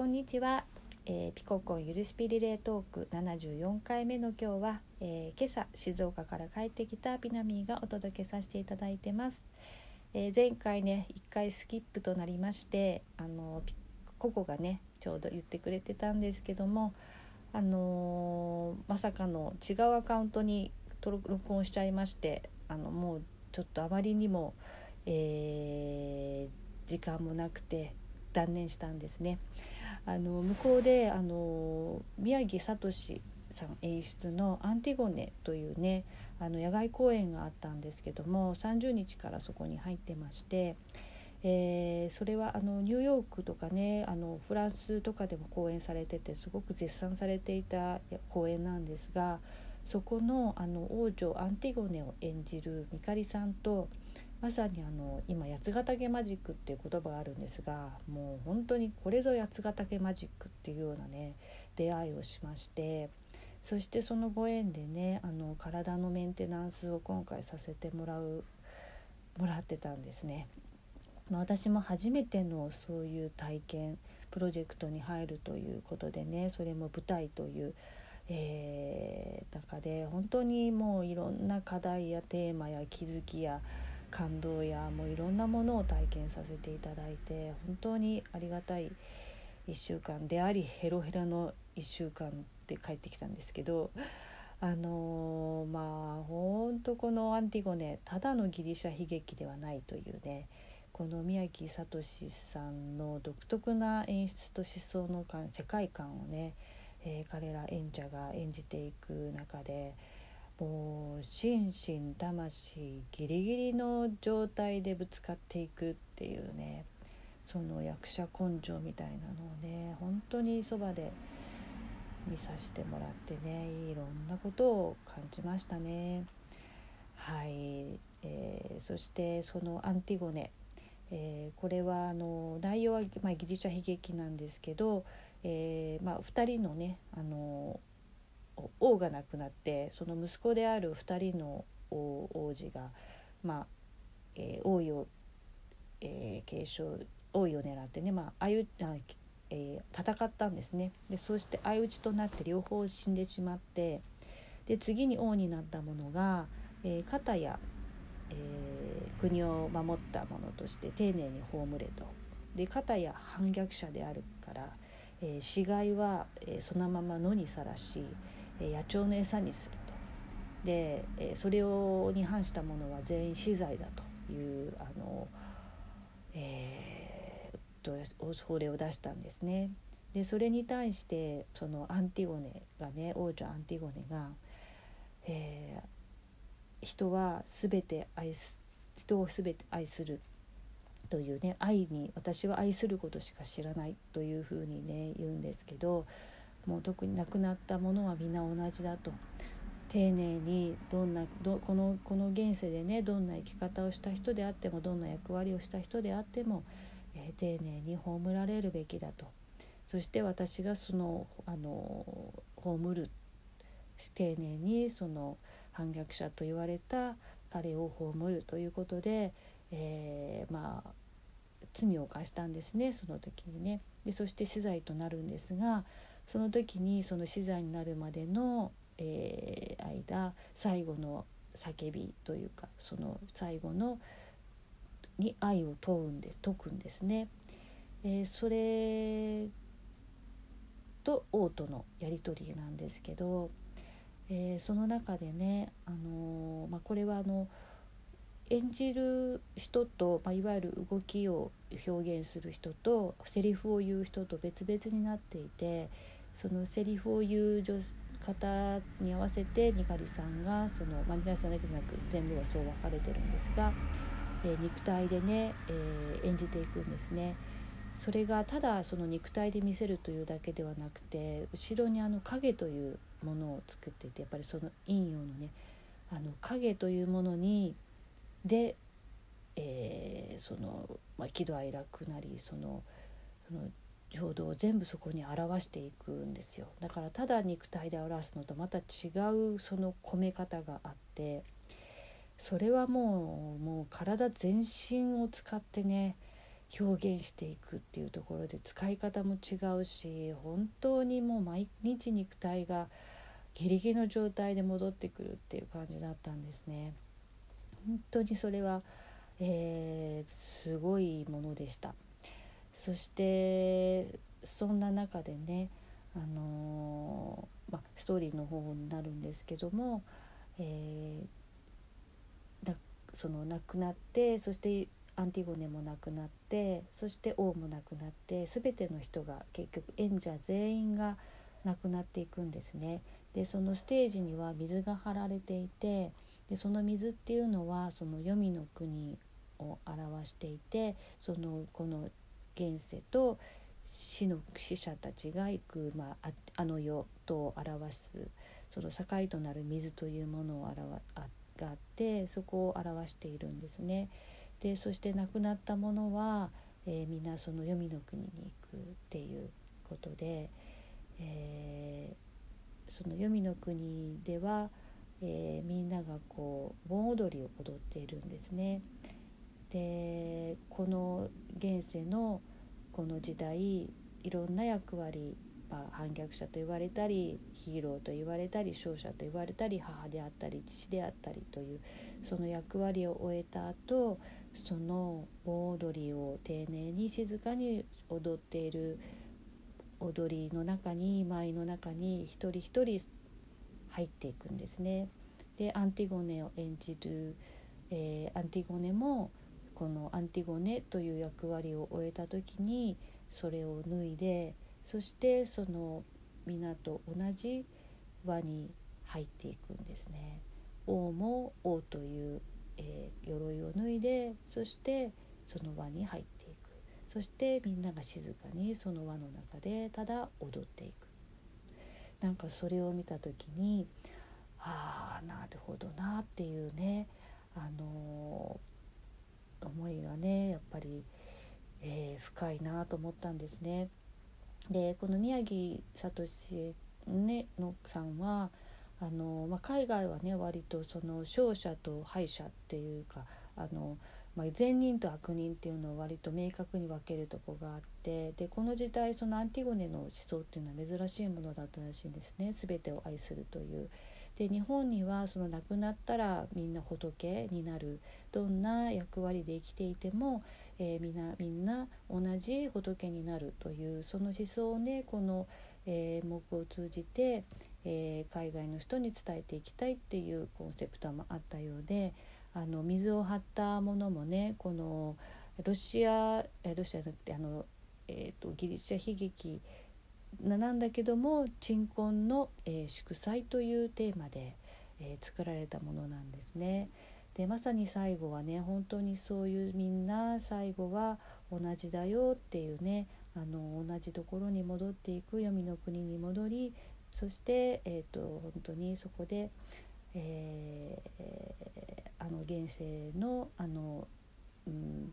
こんにちは、えー、ピココンゆるしぴリレートーク74回目の今日は、えー、今朝静岡から帰ってきたピナミーがお届けさせていただいてます、えー、前回ね1回スキップとなりましてあのココがねちょうど言ってくれてたんですけどもあのまさかの違うアカウントに録音しちゃいましてあのもうちょっとあまりにも、え時間もなくて断念したんですね。あの向こうであの宮城聡さん演出の「アンティゴネ」というねあの野外公演があったんですけども30日からそこに入ってまして、えー、それはあのニューヨークとかねあのフランスとかでも公演されててすごく絶賛されていた公演なんですがそこのあの王女アンティゴネを演じるみかりさんとまさにあの今八ヶ岳マジックっていう言葉があるんですがもう本当にこれぞ八ヶ岳マジックっていうようなね出会いをしましてそしてそのご縁でねあの体のメンテナンスを今回させてもらうもらってたんですね。まあ私も初めてのそういう体験プロジェクトに入るということでねそれも舞台という、えー、中で本当にもういろんな課題やテーマや気づきや感動やもういろんなものを体験させていただいて本当にありがたい1週間でありヘロヘロの1週間で帰ってきたんですけどあのー、まあほんとこの「アンティゴネ」ただのギリシャ悲劇ではないというねこの宮城聡さんの独特な演出と思想の世界観をね、えー、彼ら演者が演じていく中でもう心身魂ギリギリの状態でぶつかっていくっていうねその役者根性みたいなのをね本当にそばで見させてもらってねいろんなことを感じましたね。はい、えー、そしてそのアンティゴネ、えー、これはあの内容は、まあ、ギリシャ悲劇なんですけど、えーまあ、2人のねあの王が亡くなってその息子である2人の王子が、まあえー、王位を、えー、継承王位を狙ってね、まあ、相あえー、戦ったんですね。でそして相打ちとなって両方死んでしまってで次に王になった者が、えー、片や、えー、国を守った者として丁寧に葬れと。で片や反逆者であるから、えー、死骸は、えー、そのまま野にさらし野鳥の餌にするとでそれをに反したものは全員死罪だというあの、えー、法令を出したんですね。でそれに対してそのアンティゴネがね王女アンティゴネが、えー、人は全て愛す人を全て愛するというね愛に私は愛することしか知らないというふうにね言うんですけどもう特に亡くなったものは皆同じだと。丁寧にどんなどこのこの現世でねどんな生き方をした人であってもどんな役割をした人であっても、えー、丁寧に葬られるべきだと。そして私がそのあの葬る丁寧にその反逆者と言われた彼を葬るということで、えー、まあ罪を犯したんですねその時にね。でそして死罪となるんですがその時にその死罪になるまでの、えー、間最後の叫びというかその最後のに愛を問うんです説くんですね。えー、それと王とのやり取りなんですけど、えー、その中でね、あのー、まあ、これはあの演じる人と、まあ、いわゆる動きを表現する人とセリフを言う人と別々になっていてそのセリフを言う女方に合わせてみかりさんがその、まあ、みかりさんだけでなく全部はそう分かれてるんですが、えー、肉体でね、えー、演じていくんですね。それがただその肉体で見せるというだけではなくて後ろにあの影というものを作っていてやっぱりその陰陽のねあの影というものにで、えー、その、まあ、喜怒哀楽なりそのその情動を全部そこに表していくんですよだからただ肉体で表すのとまた違うその込め方があってそれはもうもう体全身を使ってね、表現していくっていうところで使い方も違うし本当にもう毎日肉体がギリギリの状態で戻ってくるっていう感じだったんですね。本当にそれは、えー、すごいものでした。そしてそんな中でね、あのー、まあ、ストーリーの方になるんですけども、えー、その亡くなってそしてアンティゴネも亡くなってそして王も亡くなって全ての人が結局演者全員が亡くなっていくんですね。でそのステージには水が張られていてでその水っていうのはその黄泉の国を表していてそのこの現世と死の死者たちが行く、まあ、あの世と表すその境となる水というものを表あがあってそこを表しているんですね。でそして亡くなった者は、えー、みんなその黄泉の国に行くっていうことで、えー、その黄泉の国では、えー、みんながこう盆踊りを踊っているんですね。でこの現世のこの時代いろんな役割、まあ、反逆者と言われたりヒーローと言われたり勝者と言われたり母であったり父であったりというその役割を終えた後その盆踊りを丁寧に静かに踊っている踊りの中に舞の中に一人一人入っていくんですね。でアンティゴネを演じる、えー、アンティゴネもこのアンティゴネという役割を終えた時にそれを脱いでそしてその皆と同じ輪に入っていくんですね。王も王というえー、鎧を脱いでそしてその輪に入っていくそしてみんなが静かにその輪の中でただ踊っていくなんかそれを見た時にああなるほどなっていうねあのー、思いがねやっぱり、えー、深いなと思ったんですね。でこの宮城聡、ね、のさんはあの、まあ、海外はね割とその勝者と敗者っていうかあの、まあ、善人と悪人っていうのを割と明確に分けるとこがあってでこの時代そのアンティゴネの思想っていうのは珍しいものだったらしいんですね全てを愛するという。で日本にはその亡くなったらみんな仏になるどんな役割で生きていても、えー、みんなみんな同じ仏になるというその思想をねこの、えー、目を通じて、えー、海外の人に伝えていきたいっていうコンセプトもあったようであの水を張ったものもねこのロシアロシアじゃなくてあの、えーと、ギリシャ悲劇なんだけども鎮魂の、えー、祝祭というテーマで、えー、作られたものなんですね。でまさに最後はね本当にそういうみんな最後は同じだよっていうねあの同じところに戻っていく黄泉の国に戻りそして、えーと、本当にそこで、えー、あの現世のあの、うん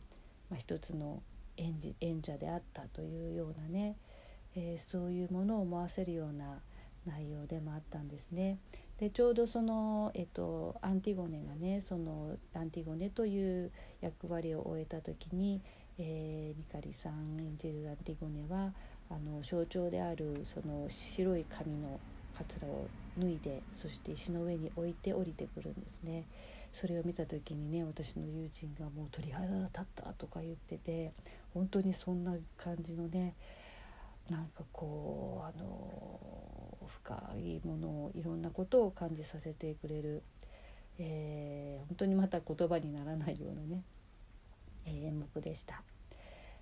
まあ、一つの演じ演者であったというようなね、えー、そういうものを思わせるような内容でもあったんですね。でちょうどその、えっと、アンティゴネがねそのアンティゴネという役割を終えた時に、えー、ミカリさん演じるアンティゴネはあの象徴であるその白い髪のかつらを脱いでそして石の上に置いて降りてくるんですね。それを見た時にね私の友人がもう鳥肌が立ったとか言ってて本当にそんな感じのねなんかこうあの深いものをいろんなことを感じさせてくれる、えー、本当にまた言葉にならないようなね、えー、演目でした。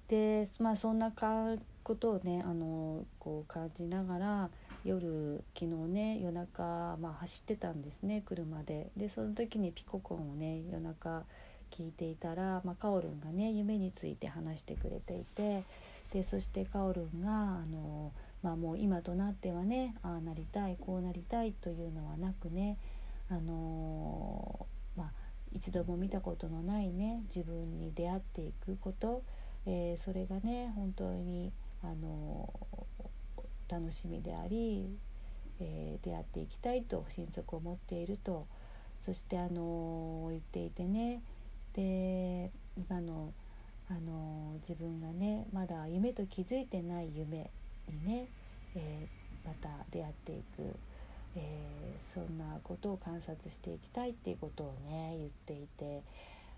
でまあそんなかことをねあのこう感じながら夜昨日ね夜中、まあ、走ってたんですね車で。でその時にピココンをね夜中聞いていたら、まあ、カオルンがね夢について話してくれていてでそしてカオルンがあの、まあ、もう今となってはねああなりたいこうなりたいというのはなくねあのまあ一度も見たことのないね自分に出会っていくことえー、それがね本当にあの楽しみであり、え、出会っていきたいと心底思っているとそしてあの言っていてねで今のあの自分がねまだ夢と気づいてない夢にね、えー、また出会っていく、えー、そんなことを観察していきたいっていうことをね言っていて。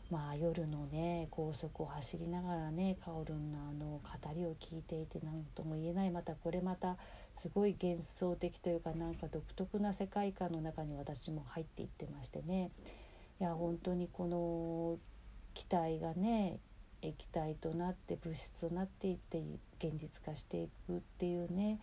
まあ、夜のね高速を走りながらねカオルンのあの語りを聞いていて何とも言えないまたこれまたすごい幻想的というかなんか独特な世界観の中に私も入っていってましてねいや本当にこの機体がね液体となって物質となっていって現実化していくっていうね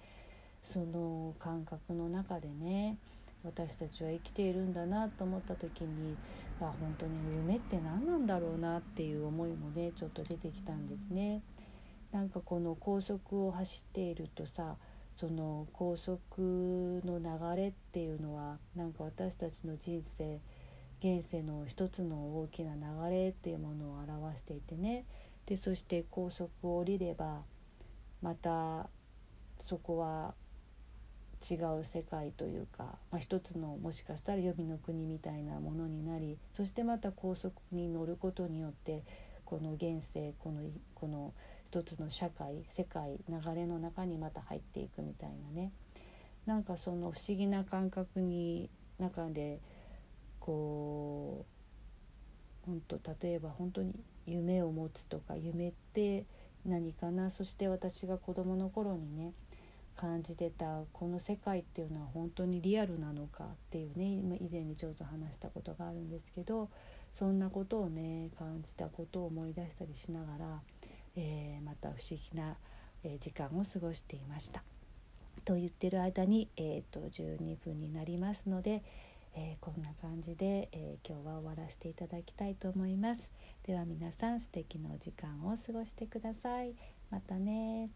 その感覚の中でね私たちは生きているんだなと思った時にあ本当に夢って何なんだろうなっていう思いもねちょっと出てきたんですね。なんかこの高速を走っているとさその高速の流れっていうのはなんか私たちの人生現世の一つの大きな流れっていうものを表していてね。でそして高速を降りればまたそこは違う世界というか、まあ、一つのもしかしたら予備の国みたいなものになりそしてまた高速に乗ることによってこの現世このこの一つの社会世界流れの中にまた入っていくみたいなね。なんかその不思議な感覚に中でこう本当例えば本当に夢を持つとか夢って何かな？そして私が子どもの頃にね感じてたこの世界っていうのは本当にリアルなのかっていうね以前にちょっと話したことがあるんですけどそんなことをね感じたことを思い出したりしながら、えー、また不思議な、え時間を過ごしていました。と言ってる間に、えーと、12分になりますので、えー、こんな感じで、えー、今日は終わらせていただきたいと思います。では皆さん素敵なお時間を過ごしてください。またね